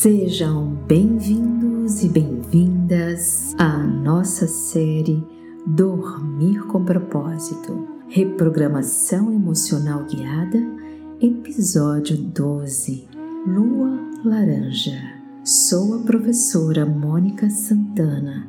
Sejam bem-vindos e bem-vindas à nossa série Dormir com Propósito, Reprogramação Emocional Guiada, episódio 12 Lua Laranja. Sou a professora Mônica Santana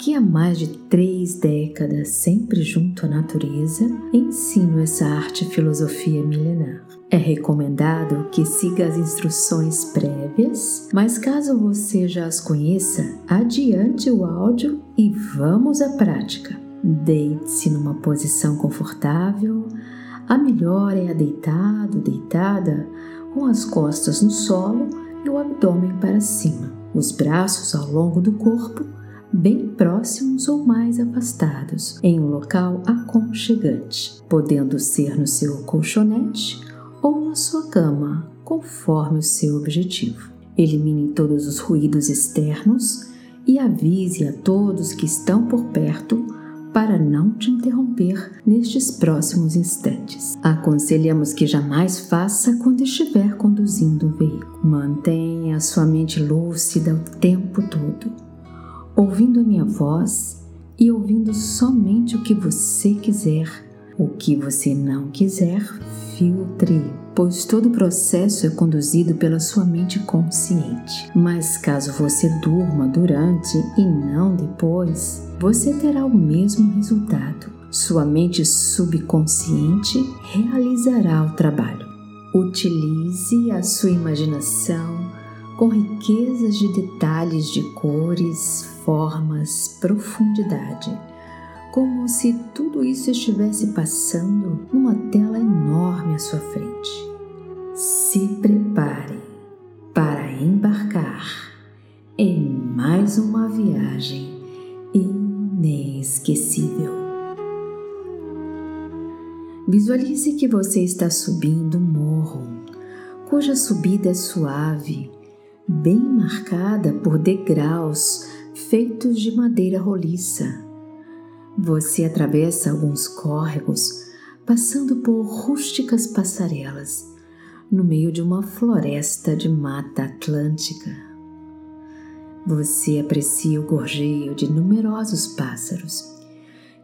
que há mais de três décadas, sempre junto à natureza, ensino essa arte e filosofia milenar. É recomendado que siga as instruções prévias, mas caso você já as conheça, adiante o áudio e vamos à prática. Deite-se numa posição confortável. A melhor é a deitado, deitada, com as costas no solo e o abdômen para cima, os braços ao longo do corpo bem próximos ou mais afastados, em um local aconchegante, podendo ser no seu colchonete ou na sua cama, conforme o seu objetivo. Elimine todos os ruídos externos e avise a todos que estão por perto para não te interromper nestes próximos instantes. Aconselhamos que jamais faça quando estiver conduzindo um veículo. Mantenha sua mente lúcida o tempo todo ouvindo a minha voz e ouvindo somente o que você quiser. O que você não quiser, filtre, pois todo o processo é conduzido pela sua mente consciente. Mas caso você durma durante e não depois, você terá o mesmo resultado. Sua mente subconsciente realizará o trabalho. Utilize a sua imaginação com riquezas de detalhes de cores, formas, profundidade, como se tudo isso estivesse passando numa tela enorme à sua frente. Se prepare para embarcar em mais uma viagem inesquecível. Visualize que você está subindo um morro, cuja subida é suave bem marcada por degraus feitos de madeira roliça. Você atravessa alguns córregos, passando por rústicas passarelas, no meio de uma floresta de mata atlântica. Você aprecia o gorjeio de numerosos pássaros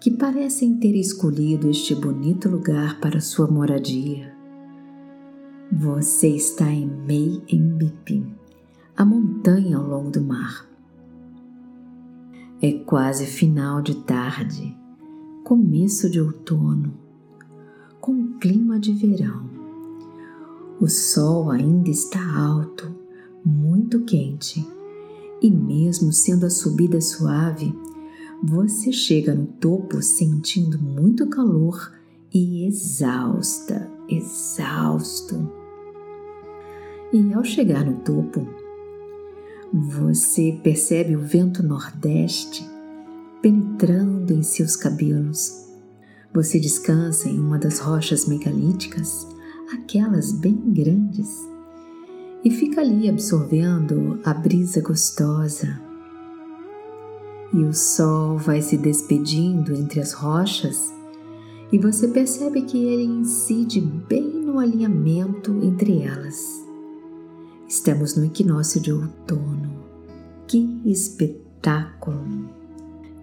que parecem ter escolhido este bonito lugar para sua moradia. Você está em Mei Embipim, a montanha ao longo do mar. É quase final de tarde, começo de outono, com clima de verão. O sol ainda está alto, muito quente, e mesmo sendo a subida suave, você chega no topo sentindo muito calor e exausta, exausto. E ao chegar no topo, você percebe o vento nordeste penetrando em seus cabelos. Você descansa em uma das rochas megalíticas, aquelas bem grandes, e fica ali absorvendo a brisa gostosa. E o sol vai se despedindo entre as rochas e você percebe que ele incide bem no alinhamento entre elas. Estamos no equinócio de outono. Que espetáculo!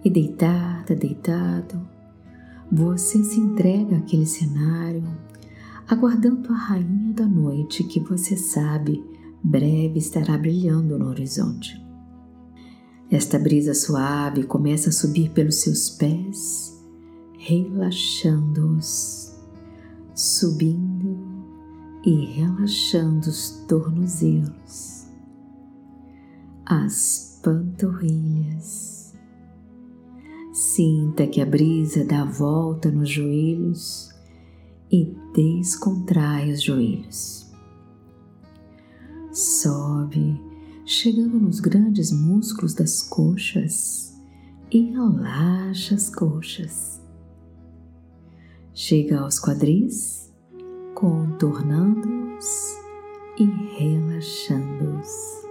E deitada, deitado, você se entrega àquele cenário, aguardando a rainha da noite que você sabe breve estará brilhando no horizonte. Esta brisa suave começa a subir pelos seus pés, relaxando-os, subindo e relaxando os tornozelos, as panturrilhas. Sinta que a brisa dá volta nos joelhos e descontrai os joelhos. Sobe, chegando nos grandes músculos das coxas e relaxa as coxas. Chega aos quadris contornando-os e relaxando-os.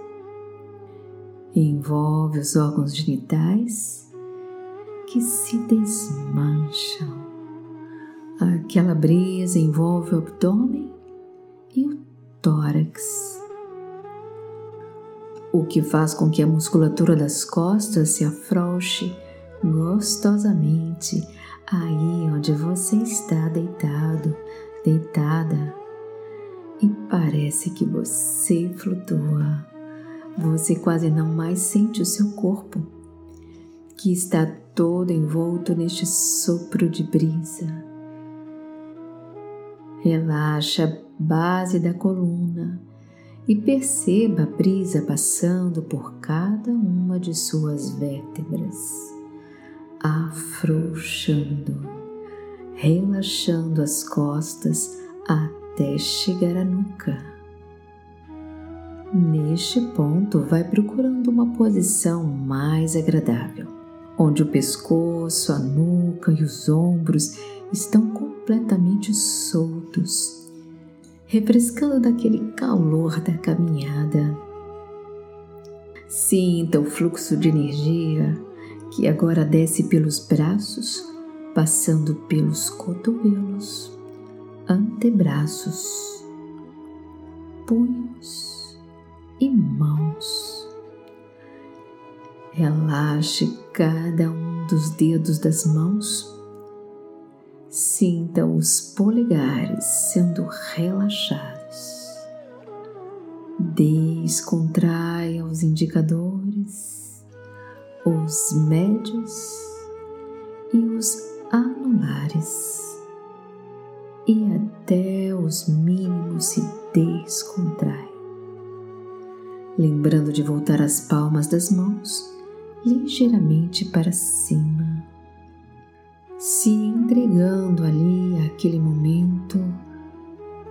Envolve os órgãos genitais que se desmancham. Aquela brisa envolve o abdômen e o tórax. o que faz com que a musculatura das costas se afrouxe gostosamente aí onde você está deitado, deitada. E parece que você flutua. Você quase não mais sente o seu corpo, que está todo envolto neste sopro de brisa. Relaxa a base da coluna e perceba a brisa passando por cada uma de suas vértebras, afrouxando, relaxando as costas até chegar à nuca. Neste ponto, vai procurando uma posição mais agradável, onde o pescoço, a nuca e os ombros estão completamente soltos refrescando daquele calor da caminhada. Sinta o fluxo de energia que agora desce pelos braços, passando pelos cotovelos, antebraços, punhos e mãos. Relaxe cada um dos dedos das mãos Sinta os polegares sendo relaxados. Descontraia os indicadores, os médios e os anulares. E até os mínimos se descontrai. Lembrando de voltar as palmas das mãos ligeiramente para cima se entregando ali àquele momento,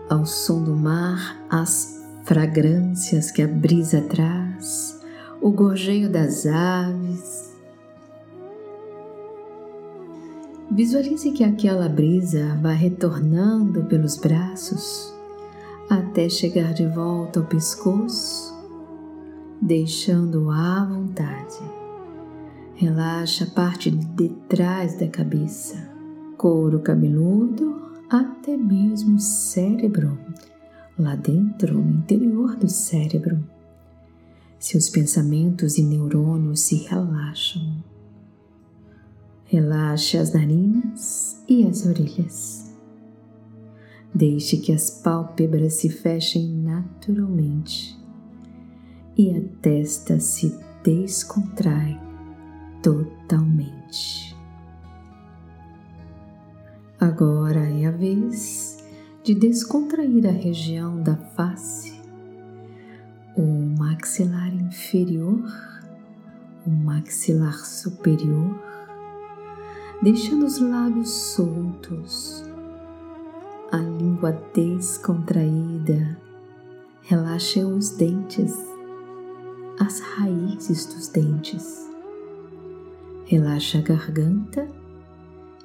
ao som do mar, às fragrâncias que a brisa traz, o gorjeio das aves. Visualize que aquela brisa vai retornando pelos braços até chegar de volta ao pescoço, deixando à vontade. Relaxa a parte de trás da cabeça, couro cabeludo, até mesmo o cérebro, lá dentro, no interior do cérebro. Seus pensamentos e neurônios se relaxam. Relaxe as narinas e as orelhas. Deixe que as pálpebras se fechem naturalmente e a testa se descontrai totalmente. Agora é a vez de descontrair a região da face, o maxilar inferior, o maxilar superior, deixando os lábios soltos, a língua descontraída. Relaxe os dentes, as raízes dos dentes relaxa a garganta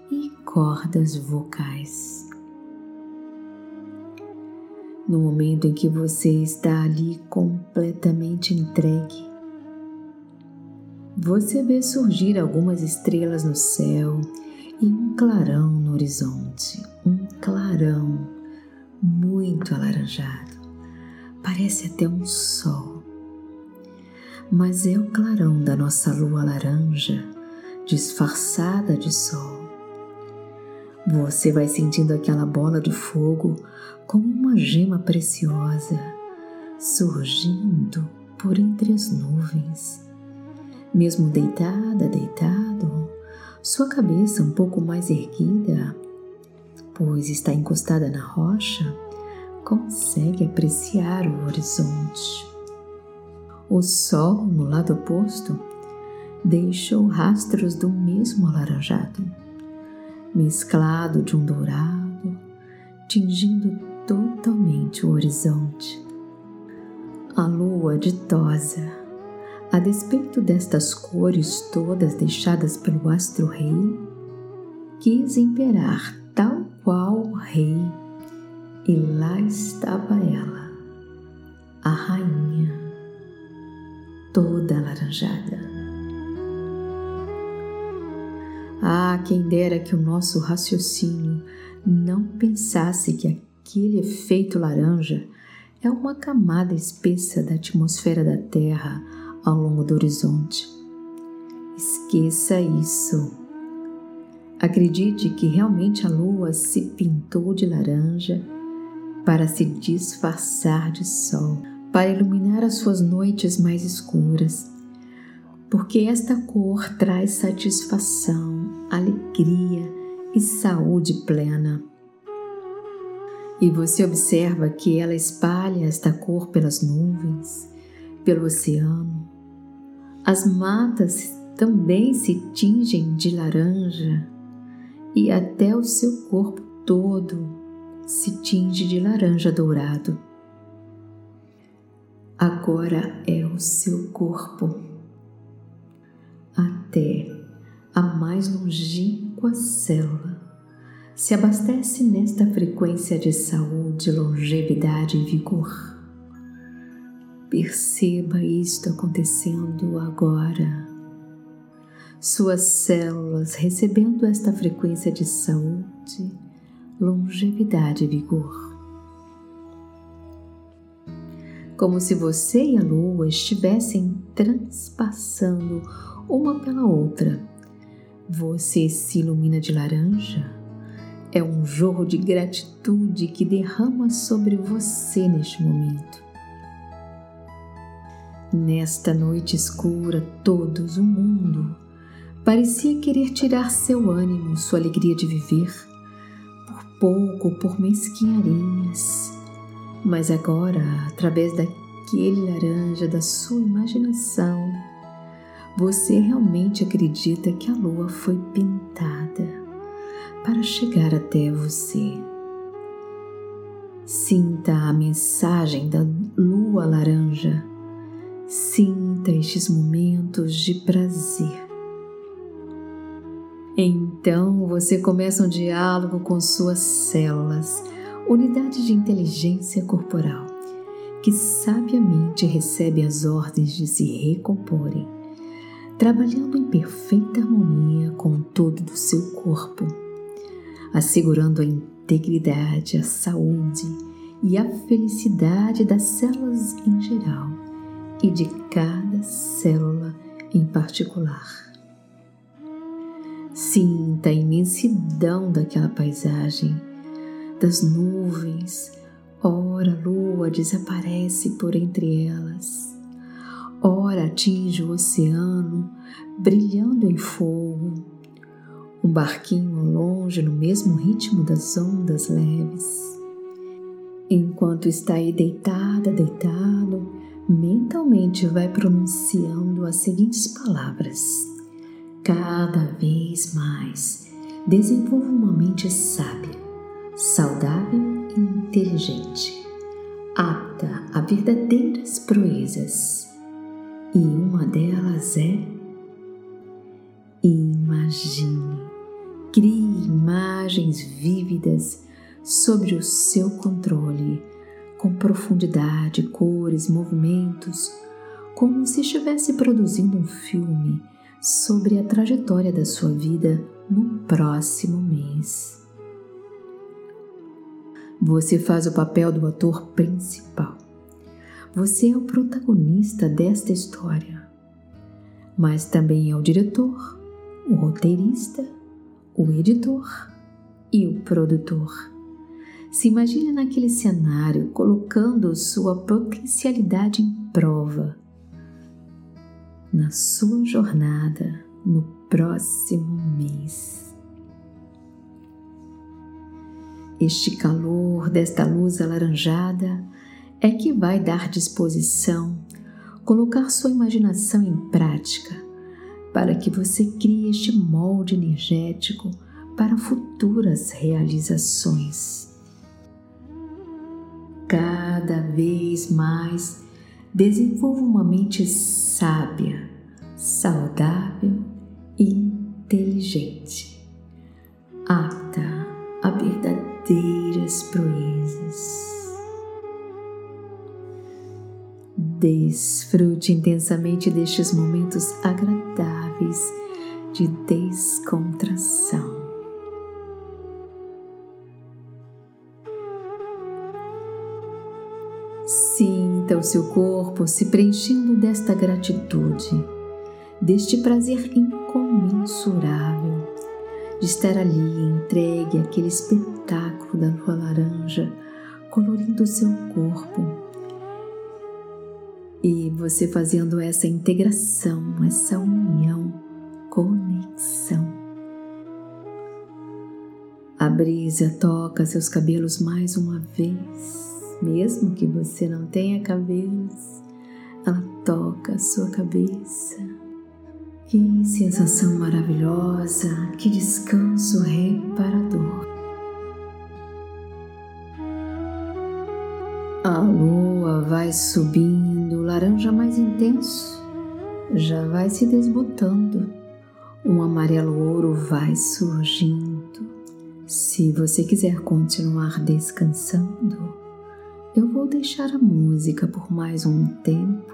e cordas vocais. No momento em que você está ali completamente entregue, você vê surgir algumas estrelas no céu e um clarão no horizonte, um clarão muito alaranjado. Parece até um sol, mas é o clarão da nossa lua laranja disfarçada de sol. Você vai sentindo aquela bola de fogo como uma gema preciosa surgindo por entre as nuvens. Mesmo deitada, deitado, sua cabeça um pouco mais erguida, pois está encostada na rocha, consegue apreciar o horizonte. O sol no lado oposto deixou rastros do mesmo alaranjado, mesclado de um dourado, tingindo totalmente o horizonte. A lua ditosa, a despeito destas cores todas deixadas pelo astro-rei, quis imperar tal qual o rei, e lá estava ela, a rainha, toda alaranjada. Ah, quem dera que o nosso raciocínio não pensasse que aquele efeito laranja é uma camada espessa da atmosfera da Terra ao longo do horizonte. Esqueça isso. Acredite que realmente a lua se pintou de laranja para se disfarçar de sol, para iluminar as suas noites mais escuras, porque esta cor traz satisfação, alegria e saúde plena. E você observa que ela espalha esta cor pelas nuvens, pelo oceano. As matas também se tingem de laranja e até o seu corpo todo se tinge de laranja dourado. Agora é o seu corpo, até a mais longínqua célula se abastece nesta frequência de saúde, longevidade e vigor. Perceba isto acontecendo agora. Suas células recebendo esta frequência de saúde, longevidade e vigor. Como se você e a lua estivessem transpassando uma pela outra. Você se ilumina de laranja é um jorro de gratitude que derrama sobre você neste momento. Nesta noite escura, todos, o mundo, parecia querer tirar seu ânimo, sua alegria de viver, por pouco, por mesquinharinhas. Mas agora, através daquele laranja da sua imaginação, você realmente acredita que a lua foi pintada para chegar até você. Sinta a mensagem da lua laranja. Sinta estes momentos de prazer. Então você começa um diálogo com suas células, unidade de inteligência corporal, que sabiamente recebem as ordens de se recomporem, trabalhando em perfeita harmonia com todo do seu corpo assegurando a integridade, a saúde e a felicidade das células em geral e de cada célula em particular. Sinta a imensidão daquela paisagem, das nuvens, ora a lua desaparece por entre elas, ora atinge o oceano, brilhando em fogo, um barquinho ao longe no mesmo ritmo das ondas leves. Enquanto está aí deitada, deitado, mentalmente vai pronunciando as seguintes palavras. Cada vez mais desenvolva uma mente sábia, saudável e inteligente, apta a verdadeiras proezas. E uma delas é imagine Crie imagens vívidas sobre o seu controle, com profundidade, cores, movimentos, como se estivesse produzindo um filme sobre a trajetória da sua vida no próximo mês. Você faz o papel do ator principal. Você é o protagonista desta história, mas também é o diretor, o roteirista o editor e o produtor. Se imagine naquele cenário colocando sua potencialidade em prova na sua jornada no próximo mês. Este calor desta luz alaranjada é que vai dar disposição, colocar sua imaginação em prática para que você crie este molde energético para futuras realizações. Cada vez mais desenvolva uma mente sábia, saudável e inteligente, apta a verdadeiras proezas. Desfrute intensamente destes momentos agradáveis de descontração. seu corpo se preenchendo desta gratitude, deste prazer incomensurável de estar ali entregue àquele espetáculo da lua laranja colorindo o seu corpo. E você fazendo essa integração, essa união, conexão. A brisa toca seus cabelos mais uma vez mesmo que você não tenha cabelos, ela toca a sua cabeça. Que sensação maravilhosa, que descanso reparador. A lua vai subindo, laranja mais intenso, já vai se desbotando, um amarelo ouro vai surgindo. Se você quiser continuar descansando, eu vou deixar a música por mais um tempo.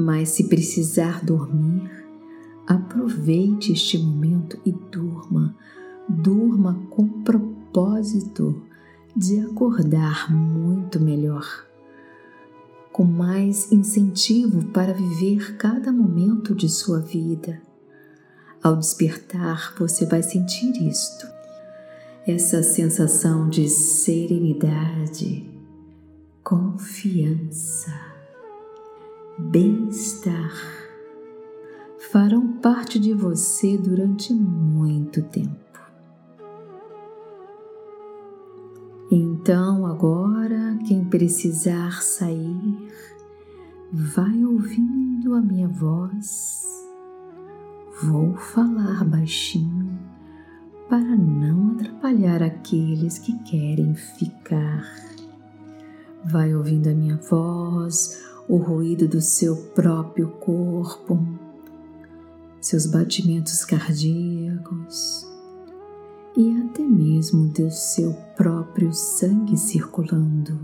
Mas se precisar dormir, aproveite este momento e durma. Durma com propósito de acordar muito melhor, com mais incentivo para viver cada momento de sua vida. Ao despertar, você vai sentir isto essa sensação de serenidade, confiança, bem-estar farão parte de você durante muito tempo. Então, agora, quem precisar sair, vai ouvindo a minha voz. Vou falar baixinho para não atrapalhar aqueles que querem ficar. Vai ouvindo a minha voz, o ruído do seu próprio corpo, seus batimentos cardíacos e até mesmo do seu próprio sangue circulando.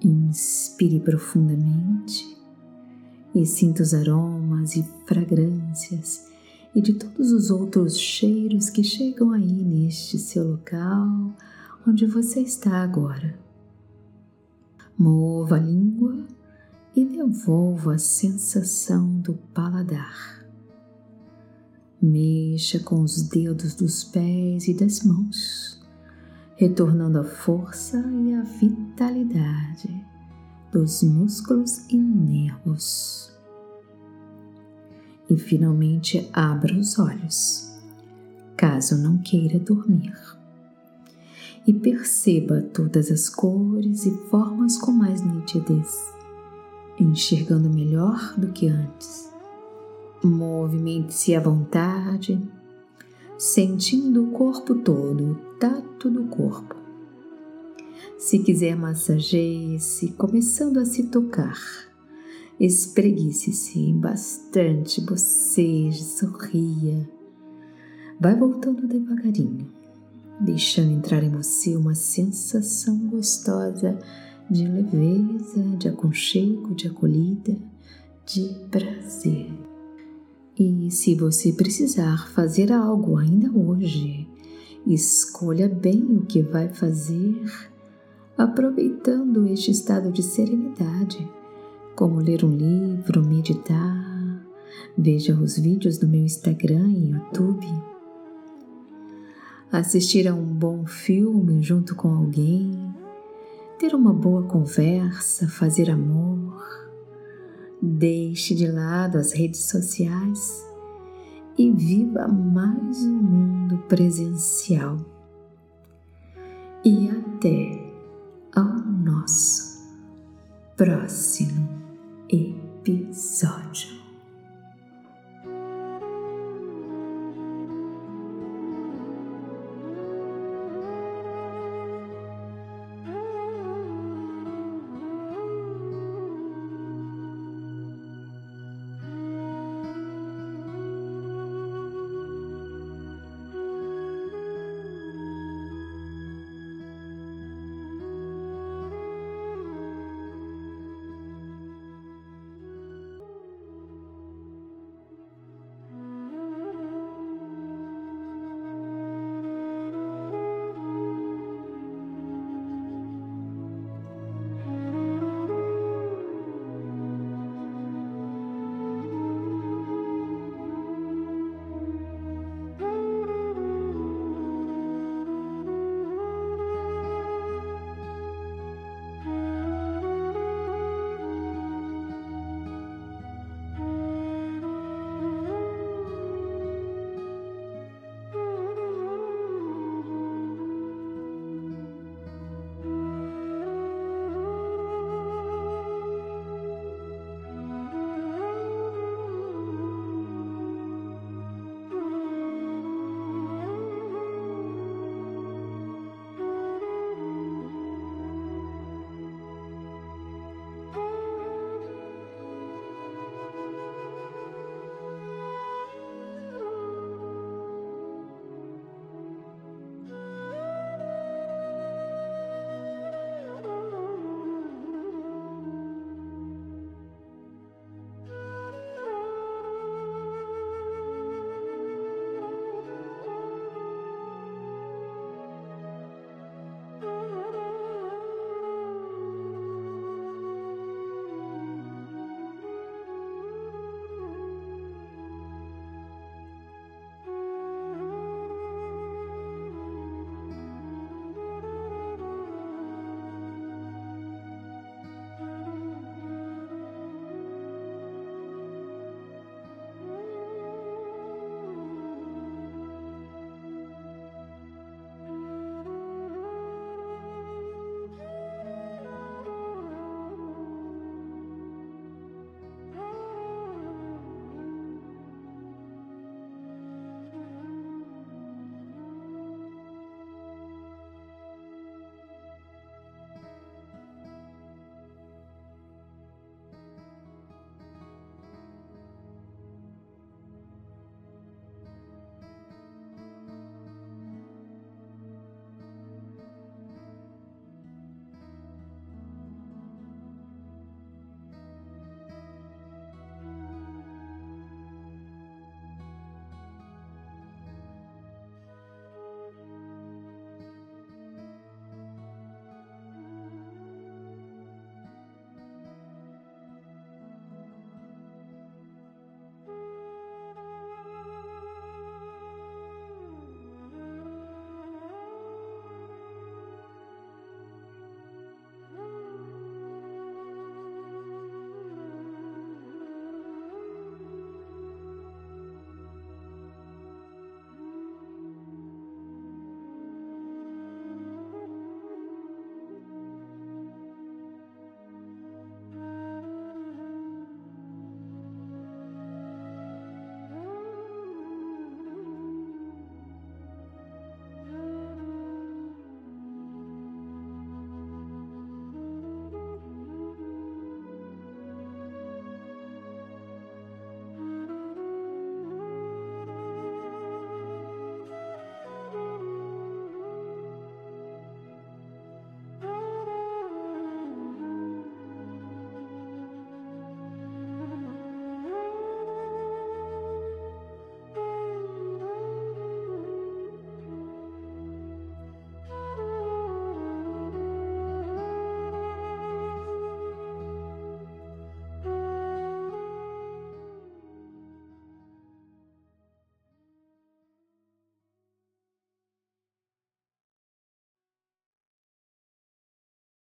Inspire profundamente e sinta os aromas e fragrâncias e de todos os outros cheiros que chegam aí neste seu local onde você está agora. Mova a língua e devolva a sensação do paladar. Mexa com os dedos dos pés e das mãos, retornando a força e a vitalidade dos músculos e nervos. E finalmente abra os olhos, caso não queira dormir. E perceba todas as cores e formas com mais nitidez, enxergando melhor do que antes. Movimente-se à vontade, sentindo o corpo todo, o tato do corpo se quiser, massageie-se, começando a se tocar. Espreguice-se bastante, boceje, sorria. Vai voltando devagarinho, deixando entrar em você uma sensação gostosa de leveza, de aconchego, de acolhida, de prazer. E se você precisar fazer algo ainda hoje, escolha bem o que vai fazer aproveitando este estado de serenidade, como ler um livro, meditar, veja os vídeos no meu Instagram e YouTube, assistir a um bom filme junto com alguém, ter uma boa conversa, fazer amor. Deixe de lado as redes sociais e viva mais um mundo presencial. E até ao nosso próximo episódio.